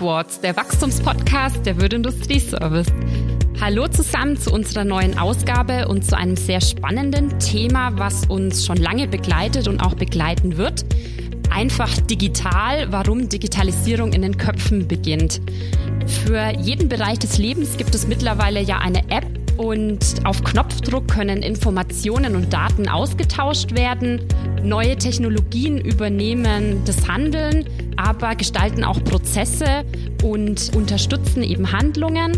Upwards, der Wachstumspodcast der Würde Industrieservice. Hallo zusammen zu unserer neuen Ausgabe und zu einem sehr spannenden Thema, was uns schon lange begleitet und auch begleiten wird. Einfach digital, warum Digitalisierung in den Köpfen beginnt. Für jeden Bereich des Lebens gibt es mittlerweile ja eine App, und auf Knopfdruck können Informationen und Daten ausgetauscht werden. Neue Technologien übernehmen das Handeln, aber gestalten auch Prozesse und unterstützen eben Handlungen.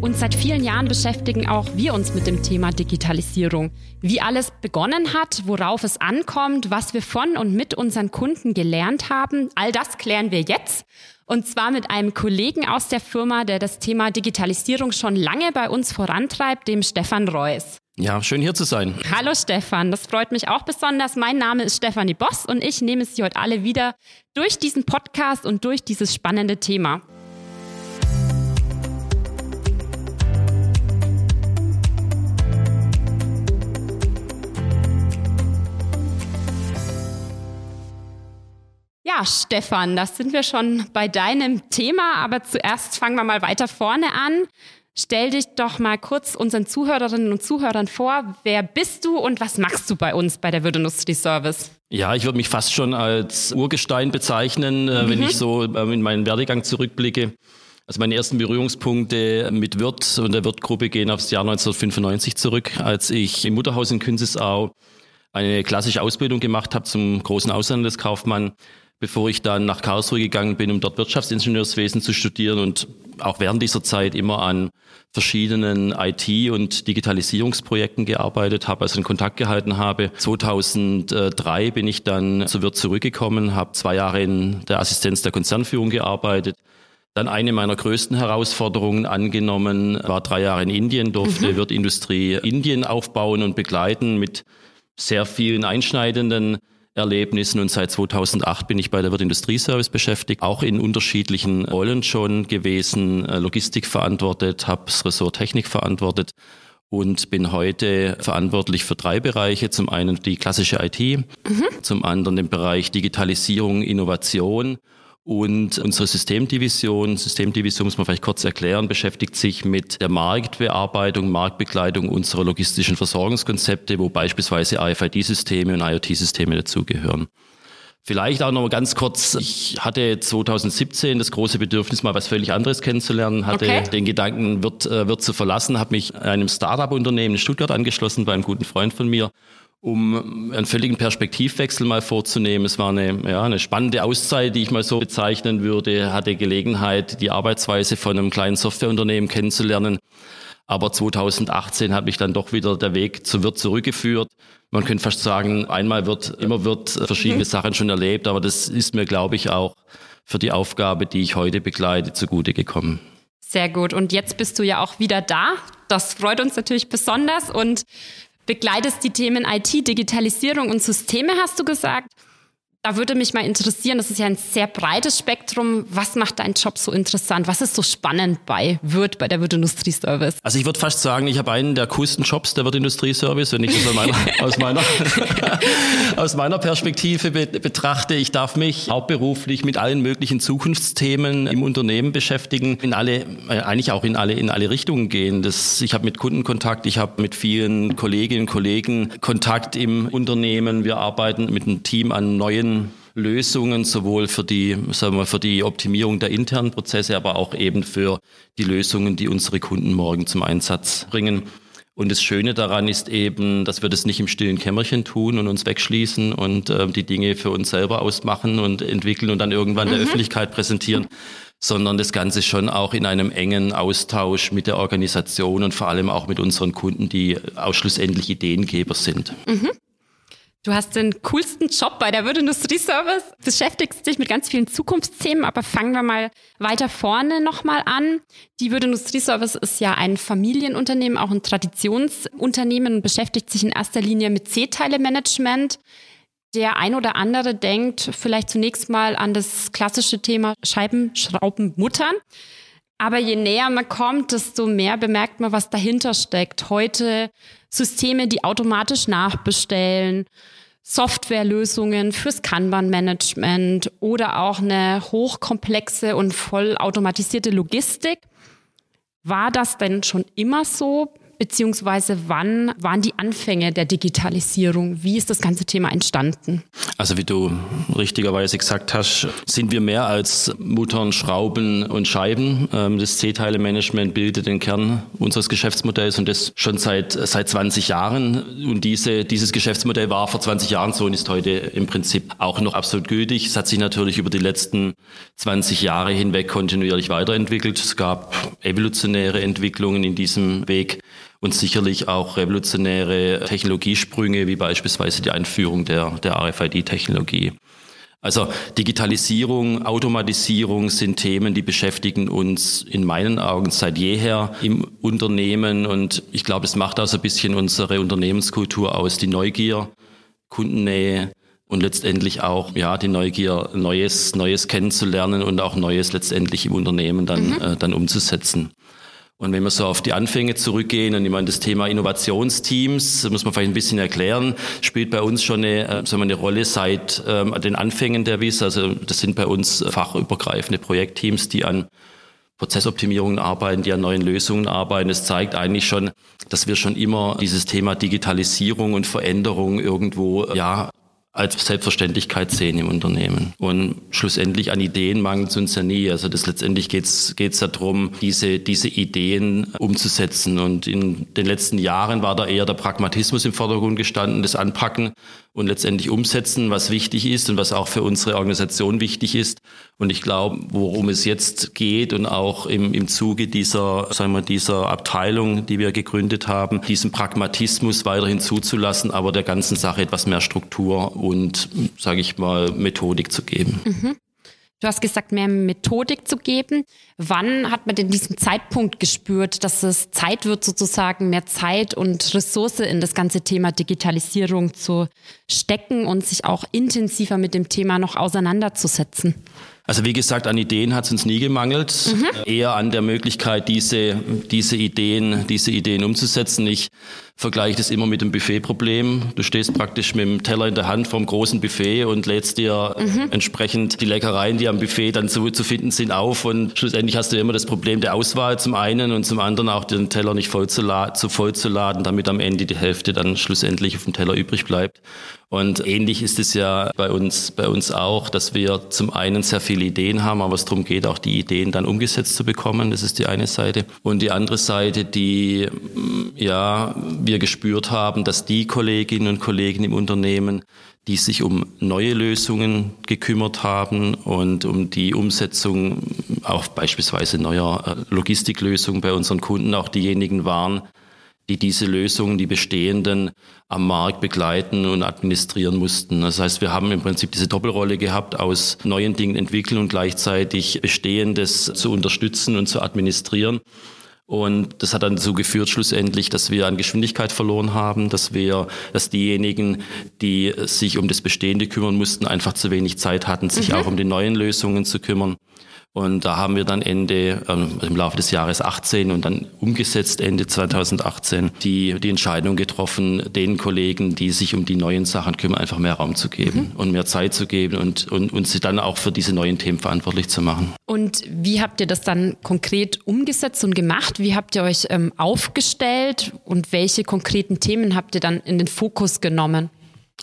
Und seit vielen Jahren beschäftigen auch wir uns mit dem Thema Digitalisierung. Wie alles begonnen hat, worauf es ankommt, was wir von und mit unseren Kunden gelernt haben, all das klären wir jetzt. Und zwar mit einem Kollegen aus der Firma, der das Thema Digitalisierung schon lange bei uns vorantreibt, dem Stefan Reuss. Ja, schön hier zu sein. Hallo Stefan, das freut mich auch besonders. Mein Name ist Stefanie Boss und ich nehme Sie heute alle wieder durch diesen Podcast und durch dieses spannende Thema. Ja, Stefan, das sind wir schon bei deinem Thema, aber zuerst fangen wir mal weiter vorne an. Stell dich doch mal kurz unseren Zuhörerinnen und Zuhörern vor. Wer bist du und was machst du bei uns bei der Würdindustrie Service? Ja, ich würde mich fast schon als Urgestein bezeichnen, mhm. wenn ich so ähm, in meinen Werdegang zurückblicke. Also meine ersten Berührungspunkte mit Wirt und der Wirtgruppe gehen aufs Jahr 1995 zurück, als ich im Mutterhaus in Künzesau eine klassische Ausbildung gemacht habe zum großen Auslandskaufmann bevor ich dann nach Karlsruhe gegangen bin, um dort Wirtschaftsingenieurswesen zu studieren und auch während dieser Zeit immer an verschiedenen IT- und Digitalisierungsprojekten gearbeitet habe, also in Kontakt gehalten habe. 2003 bin ich dann zu Wirt zurückgekommen, habe zwei Jahre in der Assistenz der Konzernführung gearbeitet. Dann eine meiner größten Herausforderungen angenommen, war drei Jahre in Indien, durfte mhm. Wirtindustrie Indien aufbauen und begleiten mit sehr vielen einschneidenden Erlebnissen. Und seit 2008 bin ich bei der Wirt Industrieservice beschäftigt, auch in unterschiedlichen Rollen schon gewesen, äh, Logistik verantwortet, habe das Ressort Technik verantwortet. Und bin heute verantwortlich für drei Bereiche. Zum einen die klassische IT, mhm. zum anderen den Bereich Digitalisierung, Innovation und unsere Systemdivision, Systemdivision muss man vielleicht kurz erklären, beschäftigt sich mit der Marktbearbeitung, Marktbegleitung unserer logistischen Versorgungskonzepte, wo beispielsweise RFID-Systeme und IoT-Systeme dazugehören. Vielleicht auch noch ganz kurz, ich hatte 2017 das große Bedürfnis, mal was völlig anderes kennenzulernen, hatte okay. den Gedanken, wird, äh, wird zu verlassen, habe mich einem Startup-Unternehmen in Stuttgart angeschlossen bei einem guten Freund von mir um einen völligen Perspektivwechsel mal vorzunehmen. Es war eine, ja, eine spannende Auszeit, die ich mal so bezeichnen würde, hatte Gelegenheit, die Arbeitsweise von einem kleinen Softwareunternehmen kennenzulernen. Aber 2018 hat mich dann doch wieder der Weg zu Wirt zurückgeführt. Man könnte fast sagen, einmal wird, immer wird verschiedene mhm. Sachen schon erlebt, aber das ist mir, glaube ich, auch für die Aufgabe, die ich heute begleite, zugute gekommen. Sehr gut. Und jetzt bist du ja auch wieder da. Das freut uns natürlich besonders. Und begleitest die Themen IT, Digitalisierung und Systeme, hast du gesagt. Da würde mich mal interessieren, das ist ja ein sehr breites Spektrum. Was macht deinen Job so interessant? Was ist so spannend bei Wirt, bei der Wirt Industrieservice? Also ich würde fast sagen, ich habe einen der coolsten Jobs der Wirt Industrieservice, wenn ich das aus meiner, aus meiner, aus meiner Perspektive be betrachte. Ich darf mich hauptberuflich mit allen möglichen Zukunftsthemen im Unternehmen beschäftigen, in alle, äh, eigentlich auch in alle, in alle Richtungen gehen. Das, ich habe mit Kunden Kontakt, ich habe mit vielen Kolleginnen und Kollegen Kontakt im Unternehmen. Wir arbeiten mit einem Team an neuen neuen Lösungen, sowohl für die, sagen wir, für die Optimierung der internen Prozesse, aber auch eben für die Lösungen, die unsere Kunden morgen zum Einsatz bringen. Und das Schöne daran ist eben, dass wir das nicht im stillen Kämmerchen tun und uns wegschließen und äh, die Dinge für uns selber ausmachen und entwickeln und dann irgendwann mhm. der Öffentlichkeit präsentieren, sondern das Ganze schon auch in einem engen Austausch mit der Organisation und vor allem auch mit unseren Kunden, die auch schlussendlich Ideengeber sind. Mhm. Du hast den coolsten Job bei der Wirt Industrieservice, beschäftigst dich mit ganz vielen Zukunftsthemen, aber fangen wir mal weiter vorne nochmal an. Die Wirt Industrieservice ist ja ein Familienunternehmen, auch ein Traditionsunternehmen und beschäftigt sich in erster Linie mit C-Teile-Management. Der ein oder andere denkt vielleicht zunächst mal an das klassische Thema Scheiben, Schrauben, Muttern. Aber je näher man kommt, desto mehr bemerkt man, was dahinter steckt. Heute Systeme, die automatisch nachbestellen, Softwarelösungen fürs Kanban-Management oder auch eine hochkomplexe und vollautomatisierte Logistik. War das denn schon immer so? Beziehungsweise wann waren die Anfänge der Digitalisierung? Wie ist das ganze Thema entstanden? Also wie du richtigerweise gesagt hast, sind wir mehr als Muttern, Schrauben und Scheiben. Ähm, das C-Teile-Management bildet den Kern unseres Geschäftsmodells und das schon seit, seit 20 Jahren. Und diese, dieses Geschäftsmodell war vor 20 Jahren so und ist heute im Prinzip auch noch absolut gültig. Es hat sich natürlich über die letzten 20 Jahre hinweg kontinuierlich weiterentwickelt. Es gab evolutionäre Entwicklungen in diesem Weg und sicherlich auch revolutionäre Technologiesprünge, wie beispielsweise die Einführung der, der RFID-Technologie. Also Digitalisierung, Automatisierung sind Themen, die beschäftigen uns in meinen Augen seit jeher im Unternehmen. Und ich glaube, es macht auch so ein bisschen unsere Unternehmenskultur aus, die Neugier, Kundennähe und letztendlich auch ja die Neugier, Neues, Neues kennenzulernen und auch Neues letztendlich im Unternehmen dann, mhm. äh, dann umzusetzen. Und wenn wir so auf die Anfänge zurückgehen und ich meine, das Thema Innovationsteams, muss man vielleicht ein bisschen erklären, spielt bei uns schon eine, äh, sagen wir, eine Rolle seit ähm, den Anfängen der WIS. Also das sind bei uns fachübergreifende Projektteams, die an Prozessoptimierungen arbeiten, die an neuen Lösungen arbeiten. Es zeigt eigentlich schon, dass wir schon immer dieses Thema Digitalisierung und Veränderung irgendwo ja als Selbstverständlichkeit sehen im Unternehmen. Und schlussendlich an Ideen mangelt es uns ja nie. Also das letztendlich geht es darum, diese, diese Ideen umzusetzen. Und in den letzten Jahren war da eher der Pragmatismus im Vordergrund gestanden, das Anpacken und letztendlich umsetzen, was wichtig ist und was auch für unsere Organisation wichtig ist. Und ich glaube, worum es jetzt geht und auch im, im Zuge dieser, sagen wir, dieser Abteilung, die wir gegründet haben, diesen Pragmatismus weiterhin zuzulassen, aber der ganzen Sache etwas mehr Struktur und, sage ich mal, Methodik zu geben. Mhm. Du hast gesagt, mehr Methodik zu geben. Wann hat man denn diesen Zeitpunkt gespürt, dass es Zeit wird, sozusagen mehr Zeit und Ressource in das ganze Thema Digitalisierung zu stecken und sich auch intensiver mit dem Thema noch auseinanderzusetzen? Also wie gesagt, an Ideen hat es uns nie gemangelt, mhm. eher an der Möglichkeit, diese, diese, Ideen, diese Ideen umzusetzen. Ich vergleiche das immer mit dem Buffetproblem. Du stehst praktisch mit dem Teller in der Hand vom großen Buffet und lädst dir mhm. entsprechend die Leckereien, die am Buffet dann zu, zu finden sind, auf. Und schlussendlich hast du immer das Problem der Auswahl zum einen und zum anderen auch den Teller nicht voll zu, zu voll zu laden, damit am Ende die Hälfte dann schlussendlich auf dem Teller übrig bleibt. Und ähnlich ist es ja bei uns, bei uns auch, dass wir zum einen sehr viele Ideen haben, aber es darum geht, auch die Ideen dann umgesetzt zu bekommen. Das ist die eine Seite. Und die andere Seite, die, ja, wir gespürt haben, dass die Kolleginnen und Kollegen im Unternehmen, die sich um neue Lösungen gekümmert haben und um die Umsetzung auch beispielsweise neuer äh, Logistiklösungen bei unseren Kunden auch diejenigen waren, die diese Lösungen, die bestehenden, am Markt begleiten und administrieren mussten. Das heißt, wir haben im Prinzip diese Doppelrolle gehabt, aus neuen Dingen entwickeln und gleichzeitig Bestehendes zu unterstützen und zu administrieren. Und das hat dann dazu geführt schlussendlich, dass wir an Geschwindigkeit verloren haben, dass wir, dass diejenigen, die sich um das Bestehende kümmern mussten, einfach zu wenig Zeit hatten, sich mhm. auch um die neuen Lösungen zu kümmern. Und da haben wir dann Ende, ähm, im Laufe des Jahres 18 und dann umgesetzt Ende 2018 die, die Entscheidung getroffen, den Kollegen, die sich um die neuen Sachen kümmern, einfach mehr Raum zu geben mhm. und mehr Zeit zu geben und, und, und sie dann auch für diese neuen Themen verantwortlich zu machen. Und wie habt ihr das dann konkret umgesetzt und gemacht? Wie habt ihr euch ähm, aufgestellt und welche konkreten Themen habt ihr dann in den Fokus genommen?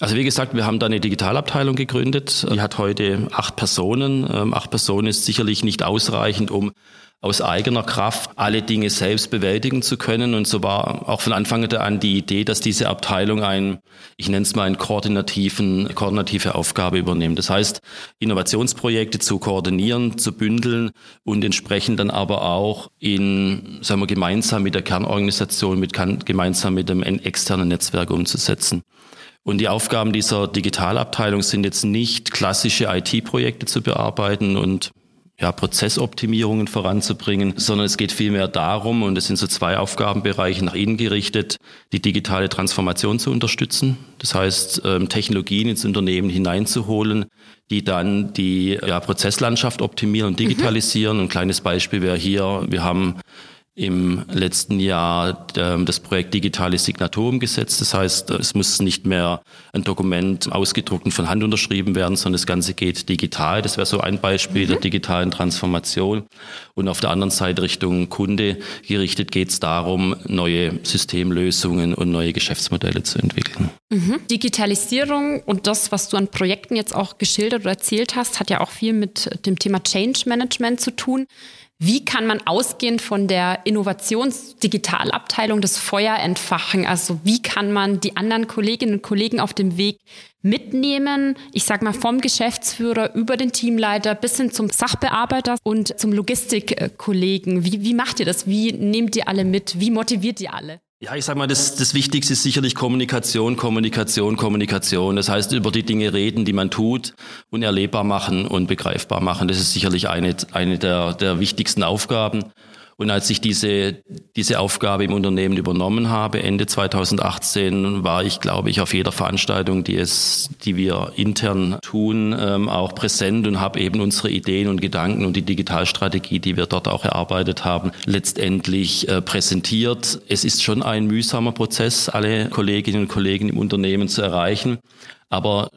Also wie gesagt, wir haben da eine Digitalabteilung gegründet. Die hat heute acht Personen. Ähm, acht Personen ist sicherlich nicht ausreichend, um aus eigener Kraft alle Dinge selbst bewältigen zu können. Und so war auch von Anfang an die Idee, dass diese Abteilung ein, ich nenne es mal, einen koordinativen, koordinative Aufgabe übernimmt. Das heißt, Innovationsprojekte zu koordinieren, zu bündeln und entsprechend dann aber auch in, sagen wir, gemeinsam mit der Kernorganisation, mit, gemeinsam mit dem externen Netzwerk umzusetzen. Und die Aufgaben dieser Digitalabteilung sind jetzt nicht klassische IT-Projekte zu bearbeiten und ja, Prozessoptimierungen voranzubringen, sondern es geht vielmehr darum, und es sind so zwei Aufgabenbereiche nach innen gerichtet, die digitale Transformation zu unterstützen. Das heißt, ähm, Technologien ins Unternehmen hineinzuholen, die dann die ja, Prozesslandschaft optimieren und digitalisieren. Mhm. Ein kleines Beispiel wäre hier, wir haben im letzten Jahr ähm, das Projekt Digitale Signatur umgesetzt. Das heißt, es muss nicht mehr ein Dokument ausgedruckt und von Hand unterschrieben werden, sondern das Ganze geht digital. Das wäre so ein Beispiel mhm. der digitalen Transformation. Und auf der anderen Seite Richtung Kunde gerichtet geht es darum, neue Systemlösungen und neue Geschäftsmodelle zu entwickeln. Mhm. Digitalisierung und das, was du an Projekten jetzt auch geschildert oder erzählt hast, hat ja auch viel mit dem Thema Change Management zu tun. Wie kann man ausgehend von der Innovationsdigitalabteilung das Feuer entfachen? Also wie kann man die anderen Kolleginnen und Kollegen auf dem Weg mitnehmen? Ich sage mal vom Geschäftsführer über den Teamleiter bis hin zum Sachbearbeiter und zum Logistikkollegen. Wie, wie macht ihr das? Wie nehmt ihr alle mit? Wie motiviert ihr alle? Ja, ich sag mal, das, das Wichtigste ist sicherlich Kommunikation, Kommunikation, Kommunikation. Das heißt, über die Dinge reden, die man tut und erlebbar machen und begreifbar machen. Das ist sicherlich eine, eine der, der wichtigsten Aufgaben. Und als ich diese, diese Aufgabe im Unternehmen übernommen habe, Ende 2018, war ich, glaube ich, auf jeder Veranstaltung, die es, die wir intern tun, ähm, auch präsent und habe eben unsere Ideen und Gedanken und die Digitalstrategie, die wir dort auch erarbeitet haben, letztendlich äh, präsentiert. Es ist schon ein mühsamer Prozess, alle Kolleginnen und Kollegen im Unternehmen zu erreichen. Aber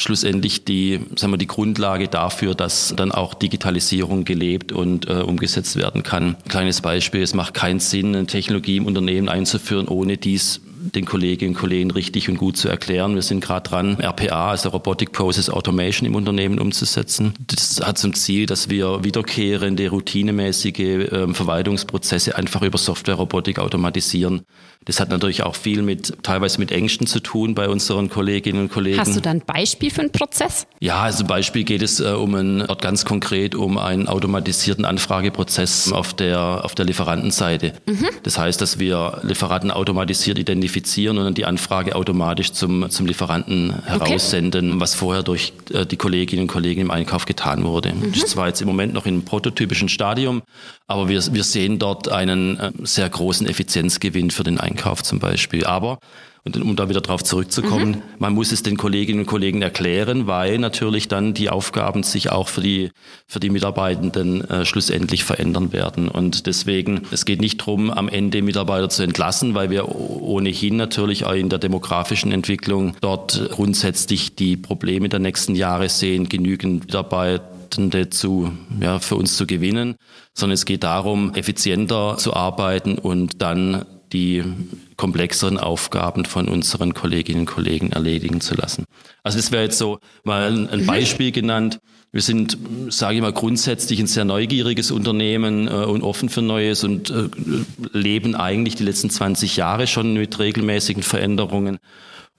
schlussendlich die, sagen wir, die Grundlage dafür, dass dann auch Digitalisierung gelebt und äh, umgesetzt werden kann. Kleines Beispiel, es macht keinen Sinn, eine Technologie im Unternehmen einzuführen, ohne dies den Kolleginnen und Kollegen richtig und gut zu erklären. Wir sind gerade dran, RPA, also Robotic Process Automation im Unternehmen umzusetzen. Das hat zum Ziel, dass wir wiederkehrende, routinemäßige äh, Verwaltungsprozesse einfach über Software-Robotik automatisieren. Das hat natürlich auch viel mit, teilweise mit Ängsten zu tun bei unseren Kolleginnen und Kollegen. Hast du da ein Beispiel für einen Prozess? Ja, also Beispiel geht es äh, um ein, dort ganz konkret um einen automatisierten Anfrageprozess auf der, auf der Lieferantenseite. Mhm. Das heißt, dass wir Lieferanten automatisiert identifizieren und dann die Anfrage automatisch zum, zum Lieferanten heraussenden, okay. was vorher durch äh, die Kolleginnen und Kollegen im Einkauf getan wurde. Mhm. Das ist zwar jetzt im Moment noch in einem prototypischen Stadium, aber wir, wir sehen dort einen äh, sehr großen Effizienzgewinn für den Einkauf. Einkauf zum Beispiel. Aber und um da wieder drauf zurückzukommen, mhm. man muss es den Kolleginnen und Kollegen erklären, weil natürlich dann die Aufgaben sich auch für die, für die Mitarbeitenden äh, schlussendlich verändern werden. Und deswegen, es geht nicht darum, am Ende Mitarbeiter zu entlassen, weil wir ohnehin natürlich auch in der demografischen Entwicklung dort grundsätzlich die Probleme der nächsten Jahre sehen, genügend Mitarbeitende zu, ja, für uns zu gewinnen, sondern es geht darum, effizienter zu arbeiten und dann die komplexeren Aufgaben von unseren Kolleginnen und Kollegen erledigen zu lassen. Also das wäre jetzt so mal ein Beispiel genannt. Wir sind, sage ich mal, grundsätzlich ein sehr neugieriges Unternehmen äh, und offen für Neues und äh, leben eigentlich die letzten 20 Jahre schon mit regelmäßigen Veränderungen.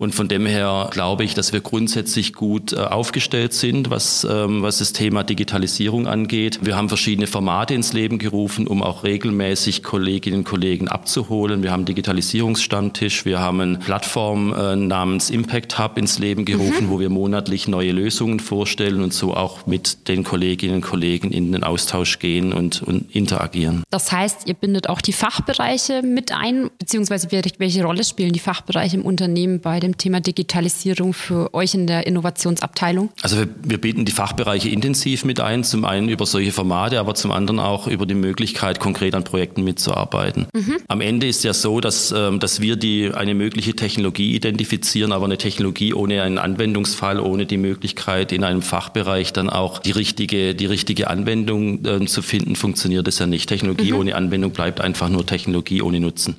Und von dem her glaube ich, dass wir grundsätzlich gut äh, aufgestellt sind, was, ähm, was das Thema Digitalisierung angeht. Wir haben verschiedene Formate ins Leben gerufen, um auch regelmäßig Kolleginnen und Kollegen abzuholen. Wir haben Digitalisierungsstammtisch, wir haben eine Plattform äh, namens Impact Hub ins Leben gerufen, mhm. wo wir monatlich neue Lösungen vorstellen und so auch mit den Kolleginnen und Kollegen in den Austausch gehen und, und interagieren. Das heißt, ihr bindet auch die Fachbereiche mit ein, beziehungsweise welche Rolle spielen die Fachbereiche im Unternehmen bei dem dem Thema Digitalisierung für euch in der Innovationsabteilung? Also wir, wir bieten die Fachbereiche intensiv mit ein, zum einen über solche Formate, aber zum anderen auch über die Möglichkeit, konkret an Projekten mitzuarbeiten. Mhm. Am Ende ist ja so, dass, ähm, dass wir die, eine mögliche Technologie identifizieren, aber eine Technologie ohne einen Anwendungsfall, ohne die Möglichkeit in einem Fachbereich dann auch die richtige, die richtige Anwendung äh, zu finden, funktioniert es ja nicht. Technologie mhm. ohne Anwendung bleibt einfach nur Technologie ohne Nutzen.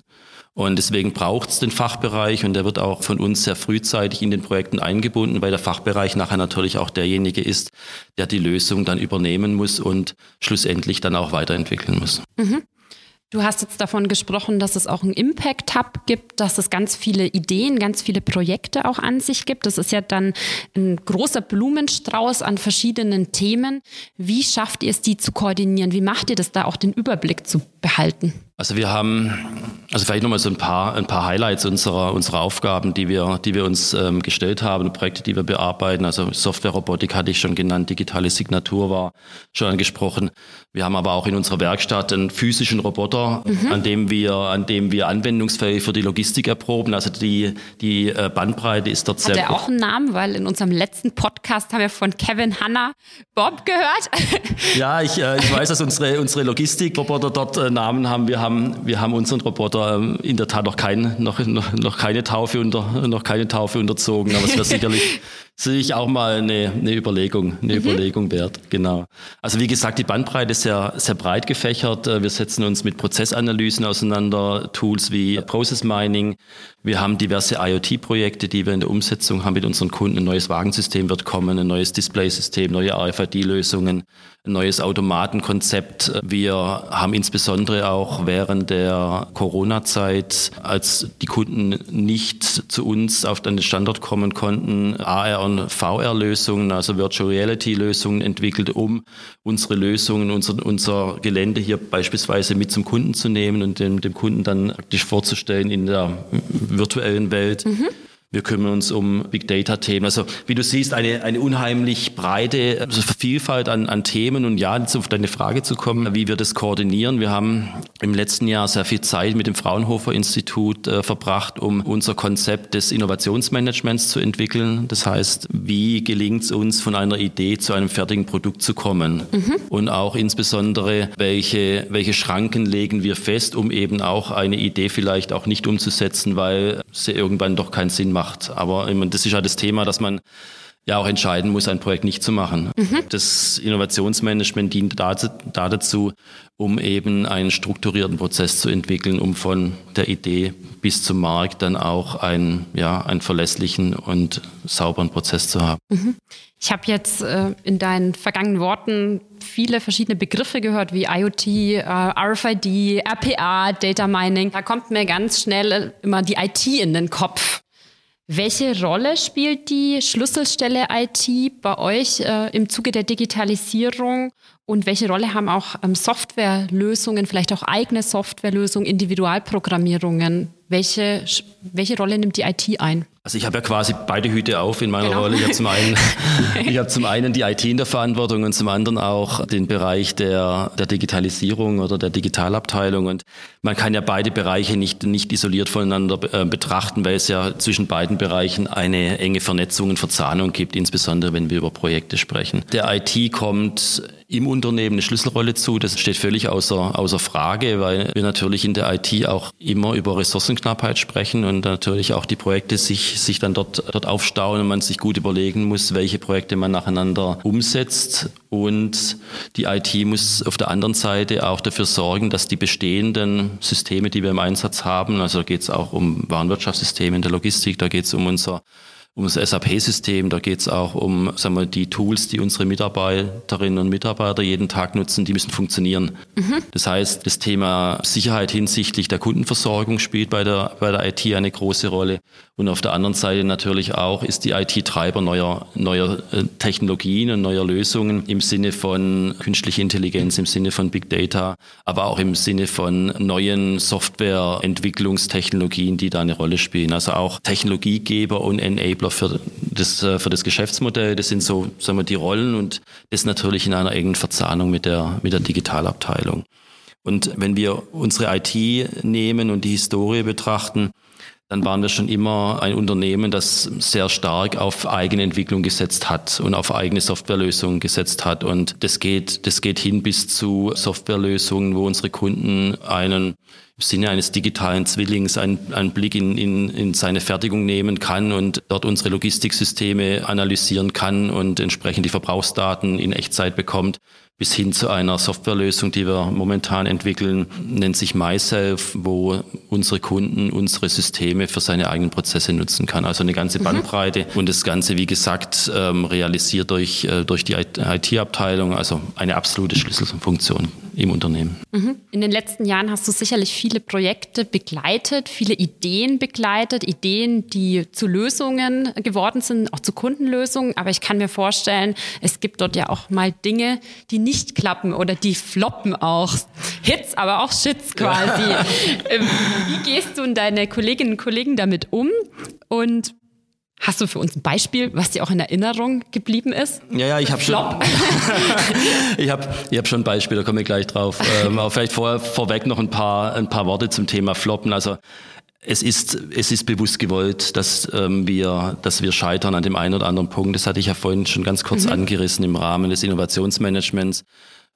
Und deswegen braucht es den Fachbereich und der wird auch von uns sehr frühzeitig in den Projekten eingebunden, weil der Fachbereich nachher natürlich auch derjenige ist, der die Lösung dann übernehmen muss und schlussendlich dann auch weiterentwickeln muss. Mhm. Du hast jetzt davon gesprochen, dass es auch einen Impact Hub gibt, dass es ganz viele Ideen, ganz viele Projekte auch an sich gibt. Das ist ja dann ein großer Blumenstrauß an verschiedenen Themen. Wie schafft ihr es, die zu koordinieren? Wie macht ihr das da auch den Überblick zu behalten? Also wir haben, also vielleicht nochmal so ein paar, ein paar Highlights unserer, unserer Aufgaben, die wir, die wir uns ähm, gestellt haben, Projekte, die wir bearbeiten. Also Software-Robotik hatte ich schon genannt, digitale Signatur war schon angesprochen. Wir haben aber auch in unserer Werkstatt einen physischen Roboter, mhm. an dem wir, an dem wir anwendungsfähig für die Logistik erproben. Also die, die äh, Bandbreite ist dort Hat sehr. Hat er auch einen Namen? Weil in unserem letzten Podcast haben wir von Kevin Hanna Bob gehört. Ja, ich, äh, ich weiß, dass unsere, unsere Logistik-Roboter dort äh, Namen haben. Wir haben haben, wir haben unseren Roboter ähm, in der Tat noch, kein, noch, noch, noch, keine Taufe unter, noch keine Taufe unterzogen, aber es wäre sicherlich sich auch mal eine, eine Überlegung, eine mhm. Überlegung wert. Genau. Also wie gesagt, die Bandbreite ist sehr, sehr breit gefächert. Wir setzen uns mit Prozessanalysen auseinander, Tools wie Process Mining. Wir haben diverse IoT-Projekte, die wir in der Umsetzung haben mit unseren Kunden. Ein neues Wagensystem wird kommen, ein neues Display-System, neue RFID-Lösungen, ein neues Automatenkonzept. Wir haben insbesondere auch während der Corona-Zeit, als die Kunden nicht zu uns auf den Standort kommen konnten, AR und VR-Lösungen, also Virtual Reality-Lösungen entwickelt, um unsere Lösungen, unser, unser Gelände hier beispielsweise mit zum Kunden zu nehmen und dem, dem Kunden dann praktisch vorzustellen in der virtuellen Welt. Mhm. Wir kümmern uns um Big Data-Themen. Also wie du siehst, eine, eine unheimlich breite also Vielfalt an, an Themen. Und ja, jetzt auf deine Frage zu kommen, wie wir das koordinieren. Wir haben im letzten Jahr sehr viel Zeit mit dem Fraunhofer Institut äh, verbracht, um unser Konzept des Innovationsmanagements zu entwickeln. Das heißt, wie gelingt es uns, von einer Idee zu einem fertigen Produkt zu kommen? Mhm. Und auch insbesondere, welche, welche Schranken legen wir fest, um eben auch eine Idee vielleicht auch nicht umzusetzen, weil sie irgendwann doch keinen Sinn macht macht. Aber das ist ja das Thema, dass man ja auch entscheiden muss, ein Projekt nicht zu machen. Mhm. Das Innovationsmanagement dient da, da, dazu, um eben einen strukturierten Prozess zu entwickeln, um von der Idee bis zum Markt dann auch einen, ja, einen verlässlichen und sauberen Prozess zu haben. Mhm. Ich habe jetzt äh, in deinen vergangenen Worten viele verschiedene Begriffe gehört, wie IoT, äh, RFID, RPA, Data Mining. Da kommt mir ganz schnell immer die IT in den Kopf. Welche Rolle spielt die Schlüsselstelle IT bei euch äh, im Zuge der Digitalisierung und welche Rolle haben auch ähm, Softwarelösungen, vielleicht auch eigene Softwarelösungen, Individualprogrammierungen? Welche, welche Rolle nimmt die IT ein? Also ich habe ja quasi beide Hüte auf in meiner genau. Rolle. Ich habe zum einen, ich habe zum einen die IT in der Verantwortung und zum anderen auch den Bereich der, der Digitalisierung oder der Digitalabteilung. Und man kann ja beide Bereiche nicht, nicht isoliert voneinander äh, betrachten, weil es ja zwischen beiden Bereichen eine enge Vernetzung und Verzahnung gibt, insbesondere wenn wir über Projekte sprechen. Der IT kommt im Unternehmen eine Schlüsselrolle zu. Das steht völlig außer, außer Frage, weil wir natürlich in der IT auch immer über Ressourcenknappheit sprechen und natürlich auch die Projekte sich, sich dann dort, dort aufstauen und man sich gut überlegen muss, welche Projekte man nacheinander umsetzt. Und die IT muss auf der anderen Seite auch dafür sorgen, dass die bestehenden Systeme, die wir im Einsatz haben, also da geht es auch um Warenwirtschaftssysteme in der Logistik, da geht es um unser um das SAP-System, da geht es auch um sagen wir, die Tools, die unsere Mitarbeiterinnen und Mitarbeiter jeden Tag nutzen, die müssen funktionieren. Mhm. Das heißt, das Thema Sicherheit hinsichtlich der Kundenversorgung spielt bei der, bei der IT eine große Rolle. Und auf der anderen Seite natürlich auch ist die IT Treiber neuer, neuer äh, Technologien und neuer Lösungen im Sinne von künstlicher Intelligenz, im Sinne von Big Data, aber auch im Sinne von neuen Softwareentwicklungstechnologien, die da eine Rolle spielen. Also auch Technologiegeber und Enabler Enabler für das, äh, für das Geschäftsmodell. Das sind so, sagen wir, die Rollen und das natürlich in einer engen Verzahnung mit der, mit der Digitalabteilung. Und wenn wir unsere IT nehmen und die Historie betrachten, dann waren wir schon immer ein Unternehmen, das sehr stark auf eigene Entwicklung gesetzt hat und auf eigene Softwarelösungen gesetzt hat. Und das geht, das geht hin bis zu Softwarelösungen, wo unsere Kunden einen im Sinne eines digitalen Zwillings einen, einen Blick in, in, in seine Fertigung nehmen kann und dort unsere Logistiksysteme analysieren kann und entsprechend die Verbrauchsdaten in Echtzeit bekommt bis hin zu einer Softwarelösung, die wir momentan entwickeln, nennt sich MySelf, wo unsere Kunden unsere Systeme für seine eigenen Prozesse nutzen kann. Also eine ganze mhm. Bandbreite mhm. und das Ganze, wie gesagt, ähm, realisiert durch, äh, durch die IT-Abteilung, also eine absolute Schlüsselfunktion im Unternehmen. Mhm. In den letzten Jahren hast du sicherlich viele Projekte begleitet, viele Ideen begleitet, Ideen, die zu Lösungen geworden sind, auch zu Kundenlösungen. Aber ich kann mir vorstellen, es gibt dort ja auch mal Dinge, die nicht klappen oder die floppen auch. Hits, aber auch Shits quasi. Ja. Ähm, wie gehst du und deine Kolleginnen und Kollegen damit um? Und Hast du für uns ein Beispiel, was dir auch in Erinnerung geblieben ist? Ja, ja, ich habe schon. ich habe ich hab schon ein Beispiel, da komme ich gleich drauf. Ähm, aber vielleicht vor, vorweg noch ein paar, ein paar Worte zum Thema Floppen. Also es ist, es ist bewusst gewollt, dass, ähm, wir, dass wir scheitern an dem einen oder anderen Punkt. Das hatte ich ja vorhin schon ganz kurz mhm. angerissen im Rahmen des Innovationsmanagements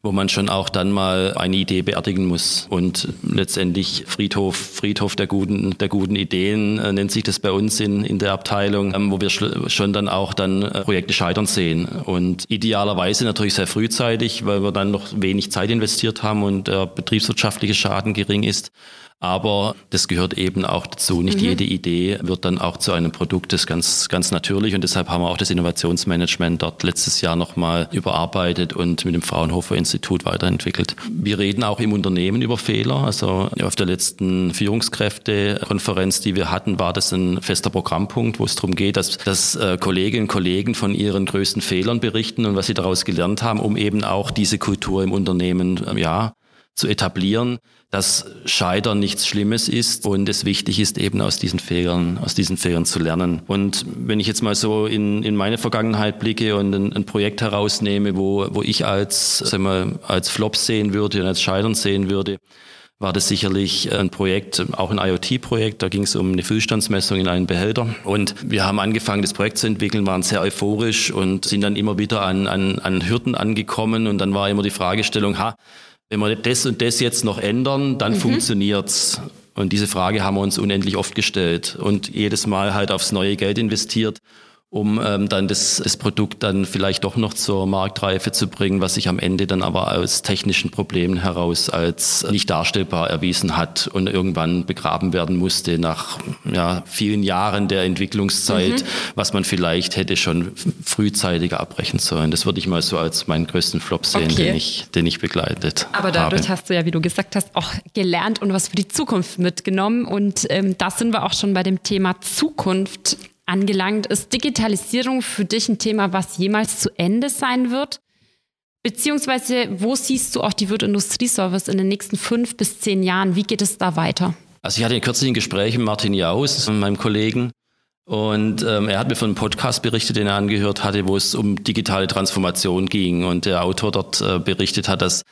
wo man schon auch dann mal eine Idee beerdigen muss. Und letztendlich Friedhof, Friedhof der guten, der guten Ideen äh, nennt sich das bei uns in, in der Abteilung, ähm, wo wir schon dann auch dann äh, Projekte scheitern sehen. Und idealerweise natürlich sehr frühzeitig, weil wir dann noch wenig Zeit investiert haben und der betriebswirtschaftliche Schaden gering ist. Aber das gehört eben auch dazu. Nicht mhm. jede Idee wird dann auch zu einem Produkt. Das ist ganz, ganz natürlich. Und deshalb haben wir auch das Innovationsmanagement dort letztes Jahr nochmal überarbeitet und mit dem Fraunhofer Institut weiterentwickelt. Wir reden auch im Unternehmen über Fehler. Also auf der letzten Führungskräftekonferenz, die wir hatten, war das ein fester Programmpunkt, wo es darum geht, dass, dass äh, Kolleginnen und Kollegen von ihren größten Fehlern berichten und was sie daraus gelernt haben, um eben auch diese Kultur im Unternehmen, ja, zu etablieren, dass Scheitern nichts Schlimmes ist und es wichtig ist, eben aus diesen Fehlern, aus diesen Fehlern zu lernen. Und wenn ich jetzt mal so in, in meine Vergangenheit blicke und ein, ein Projekt herausnehme, wo, wo ich als, sagen wir, als Flop sehen würde und als Scheitern sehen würde, war das sicherlich ein Projekt, auch ein IoT-Projekt. Da ging es um eine Füllstandsmessung in einen Behälter. Und wir haben angefangen, das Projekt zu entwickeln, waren sehr euphorisch und sind dann immer wieder an, an, an Hürden angekommen. Und dann war immer die Fragestellung, ha, wenn wir das und das jetzt noch ändern, dann mhm. funktioniert's. Und diese Frage haben wir uns unendlich oft gestellt und jedes Mal halt aufs neue Geld investiert um ähm, dann das, das Produkt dann vielleicht doch noch zur Marktreife zu bringen, was sich am Ende dann aber aus technischen Problemen heraus als nicht darstellbar erwiesen hat und irgendwann begraben werden musste nach ja, vielen Jahren der Entwicklungszeit, mhm. was man vielleicht hätte schon frühzeitiger abbrechen sollen. Das würde ich mal so als meinen größten Flop sehen, okay. den, ich, den ich begleitet Aber dadurch habe. hast du ja, wie du gesagt hast, auch gelernt und was für die Zukunft mitgenommen. Und ähm, da sind wir auch schon bei dem Thema Zukunft angelangt. Ist Digitalisierung für dich ein Thema, was jemals zu Ende sein wird? Beziehungsweise, wo siehst du auch die Wirt Industrieservice in den nächsten fünf bis zehn Jahren? Wie geht es da weiter? Also ich hatte kürzlich ein Gespräch mit Martin Jaus, meinem Kollegen, und ähm, er hat mir von einem Podcast berichtet, den er angehört hatte, wo es um digitale Transformation ging. Und der Autor dort äh, berichtet hat, dass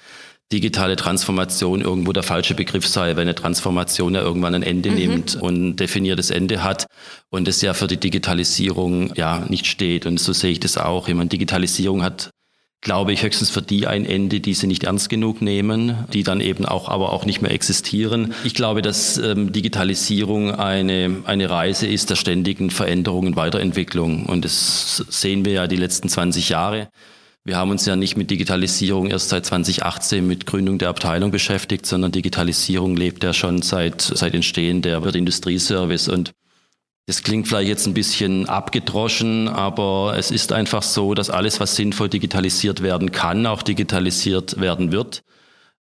digitale Transformation irgendwo der falsche Begriff sei, wenn eine Transformation ja irgendwann ein Ende mhm. nimmt und definiertes Ende hat und es ja für die Digitalisierung ja nicht steht. Und so sehe ich das auch. Ich meine, Digitalisierung hat glaube ich, höchstens für die ein Ende, die sie nicht ernst genug nehmen, die dann eben auch aber auch nicht mehr existieren. Ich glaube, dass ähm, Digitalisierung eine, eine Reise ist der ständigen Veränderung und Weiterentwicklung. Und das sehen wir ja die letzten 20 Jahre. Wir haben uns ja nicht mit Digitalisierung erst seit 2018 mit Gründung der Abteilung beschäftigt, sondern Digitalisierung lebt ja schon seit, seit Entstehen der Industrieservice. Und das klingt vielleicht jetzt ein bisschen abgedroschen, aber es ist einfach so, dass alles, was sinnvoll digitalisiert werden kann, auch digitalisiert werden wird.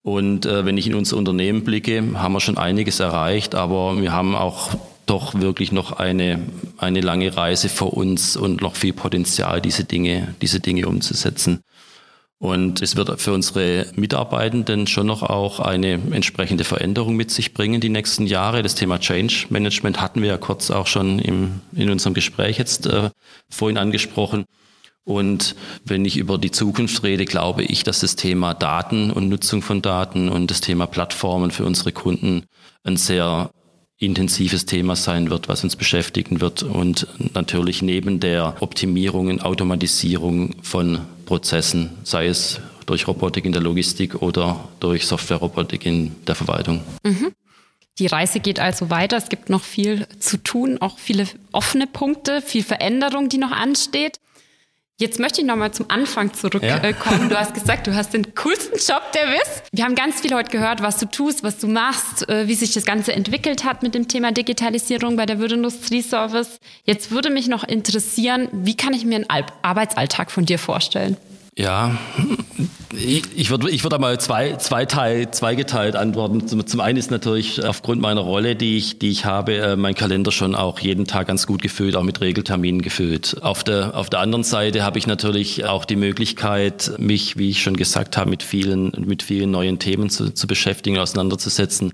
Und äh, wenn ich in unser Unternehmen blicke, haben wir schon einiges erreicht, aber wir haben auch doch wirklich noch eine, eine lange Reise vor uns und noch viel Potenzial, diese Dinge, diese Dinge umzusetzen. Und es wird für unsere Mitarbeitenden schon noch auch eine entsprechende Veränderung mit sich bringen die nächsten Jahre. Das Thema Change Management hatten wir ja kurz auch schon im, in unserem Gespräch jetzt äh, vorhin angesprochen. Und wenn ich über die Zukunft rede, glaube ich, dass das Thema Daten und Nutzung von Daten und das Thema Plattformen für unsere Kunden ein sehr intensives Thema sein wird, was uns beschäftigen wird und natürlich neben der Optimierung und Automatisierung von Prozessen, sei es durch Robotik in der Logistik oder durch Softwarerobotik in der Verwaltung. Mhm. Die Reise geht also weiter. Es gibt noch viel zu tun, auch viele offene Punkte, viel Veränderung, die noch ansteht. Jetzt möchte ich nochmal zum Anfang zurückkommen. Ja. Du hast gesagt, du hast den coolsten Job der WIS. Wir haben ganz viel heute gehört, was du tust, was du machst, äh, wie sich das Ganze entwickelt hat mit dem Thema Digitalisierung bei der Würdindustrie-Service. Jetzt würde mich noch interessieren, wie kann ich mir einen Arbeitsalltag von dir vorstellen? Ja, ich, würde ich würd einmal zwei, zwei Teil, zweigeteilt antworten. Zum, zum einen ist natürlich aufgrund meiner Rolle, die ich, die ich habe, äh, mein Kalender schon auch jeden Tag ganz gut gefüllt, auch mit Regelterminen gefüllt. Auf der, auf der anderen Seite habe ich natürlich auch die Möglichkeit, mich, wie ich schon gesagt habe, mit vielen, mit vielen neuen Themen zu, zu beschäftigen, auseinanderzusetzen.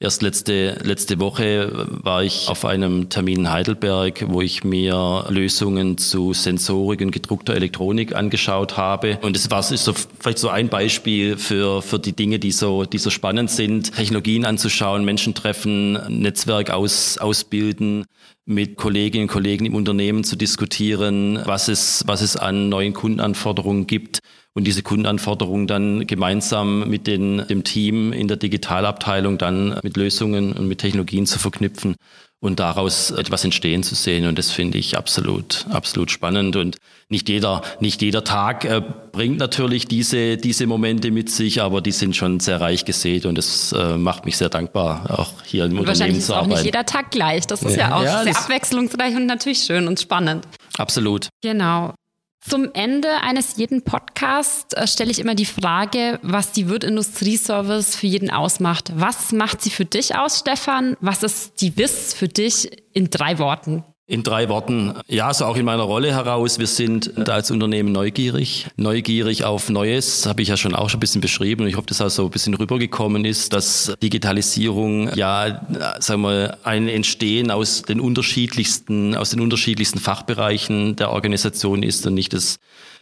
Erst letzte, letzte Woche war ich auf einem Termin in Heidelberg, wo ich mir Lösungen zu Sensorik und gedruckter Elektronik angeschaut habe. Und es war so, vielleicht so ein Beispiel für, für die Dinge, die so, die so spannend sind, Technologien anzuschauen, Menschen treffen, Netzwerk aus, ausbilden, mit Kolleginnen und Kollegen im Unternehmen zu diskutieren, was es, was es an neuen Kundenanforderungen gibt und diese Kundenanforderungen dann gemeinsam mit den, dem Team in der Digitalabteilung dann mit Lösungen und mit Technologien zu verknüpfen und daraus etwas entstehen zu sehen. Und das finde ich absolut, absolut spannend. Und nicht jeder, nicht jeder Tag äh, bringt natürlich diese, diese Momente mit sich, aber die sind schon sehr reich gesät und das äh, macht mich sehr dankbar, auch hier im und Unternehmen zu arbeiten. Wahrscheinlich ist auch nicht jeder Tag gleich. Das ist ja, ja auch ja, sehr abwechslungsreich und natürlich schön und spannend. Absolut. Genau. Zum Ende eines jeden Podcasts äh, stelle ich immer die Frage, was die Wirt Industrieservice für jeden ausmacht. Was macht sie für dich aus, Stefan? Was ist die WIS für dich in drei Worten? In drei Worten, ja, so auch in meiner Rolle heraus. Wir sind als Unternehmen neugierig, neugierig auf Neues, habe ich ja schon auch schon ein bisschen beschrieben. Und ich hoffe, dass auch so ein bisschen rübergekommen ist, dass Digitalisierung ja, sagen wir, ein Entstehen aus den unterschiedlichsten, aus den unterschiedlichsten Fachbereichen der Organisation ist und nicht das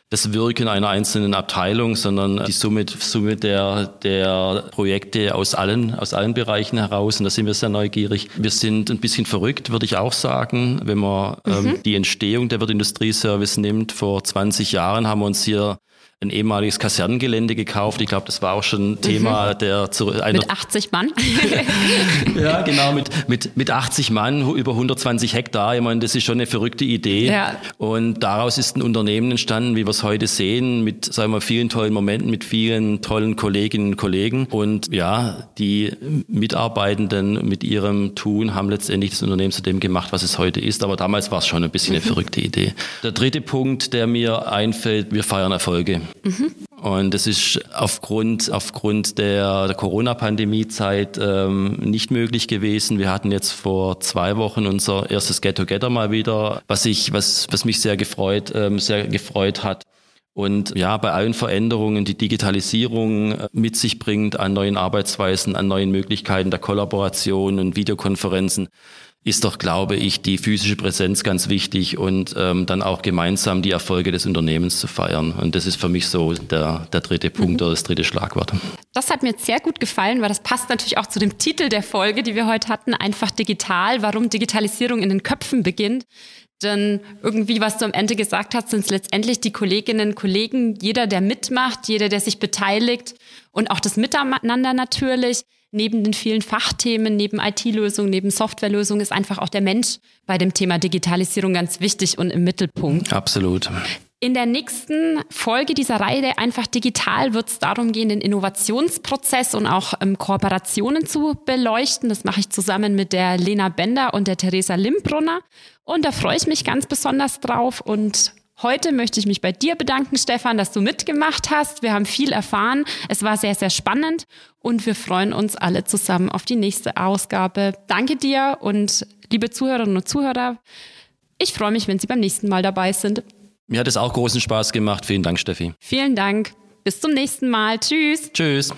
das Wirken einer einzelnen Abteilung, sondern die Summe, Summe der, der Projekte aus allen, aus allen Bereichen heraus. Und da sind wir sehr neugierig. Wir sind ein bisschen verrückt, würde ich auch sagen. Wenn man ähm, mhm. ähm, die Entstehung der Wirtindustrieservice nimmt, vor 20 Jahren haben wir uns hier ein ehemaliges Kasernengelände gekauft. Ich glaube, das war auch schon ein Thema mhm. der mit 80 Mann. ja, genau mit mit mit 80 Mann über 120 Hektar. Ich meine, das ist schon eine verrückte Idee. Ja. Und daraus ist ein Unternehmen entstanden, wie wir es heute sehen, mit sagen wir vielen tollen Momenten, mit vielen tollen Kolleginnen und Kollegen. Und ja, die Mitarbeitenden mit ihrem Tun haben letztendlich das Unternehmen zu dem gemacht, was es heute ist. Aber damals war es schon ein bisschen eine mhm. verrückte Idee. Der dritte Punkt, der mir einfällt, wir feiern Erfolge. Mhm. Und das ist aufgrund, aufgrund der, der Corona-Pandemie-Zeit ähm, nicht möglich gewesen. Wir hatten jetzt vor zwei Wochen unser erstes Get-Together mal wieder, was, ich, was, was mich sehr gefreut, ähm, sehr gefreut hat. Und ja, bei allen Veränderungen, die Digitalisierung äh, mit sich bringt an neuen Arbeitsweisen, an neuen Möglichkeiten der Kollaboration und Videokonferenzen, ist doch, glaube ich, die physische Präsenz ganz wichtig und ähm, dann auch gemeinsam die Erfolge des Unternehmens zu feiern. Und das ist für mich so der, der dritte Punkt mhm. oder das dritte Schlagwort. Das hat mir sehr gut gefallen, weil das passt natürlich auch zu dem Titel der Folge, die wir heute hatten, einfach digital, warum Digitalisierung in den Köpfen beginnt. Denn irgendwie, was du am Ende gesagt hast, sind es letztendlich die Kolleginnen und Kollegen, jeder, der mitmacht, jeder, der sich beteiligt und auch das Miteinander natürlich neben den vielen Fachthemen, neben IT-Lösungen, neben Softwarelösungen ist einfach auch der Mensch bei dem Thema Digitalisierung ganz wichtig und im Mittelpunkt. Absolut. In der nächsten Folge dieser Reihe einfach digital wird es darum gehen, den Innovationsprozess und auch ähm, Kooperationen zu beleuchten. Das mache ich zusammen mit der Lena Bender und der Theresa Limbrunner. Und da freue ich mich ganz besonders drauf und Heute möchte ich mich bei dir bedanken, Stefan, dass du mitgemacht hast. Wir haben viel erfahren. Es war sehr, sehr spannend und wir freuen uns alle zusammen auf die nächste Ausgabe. Danke dir und liebe Zuhörerinnen und Zuhörer, ich freue mich, wenn Sie beim nächsten Mal dabei sind. Mir hat es auch großen Spaß gemacht. Vielen Dank, Steffi. Vielen Dank. Bis zum nächsten Mal. Tschüss. Tschüss.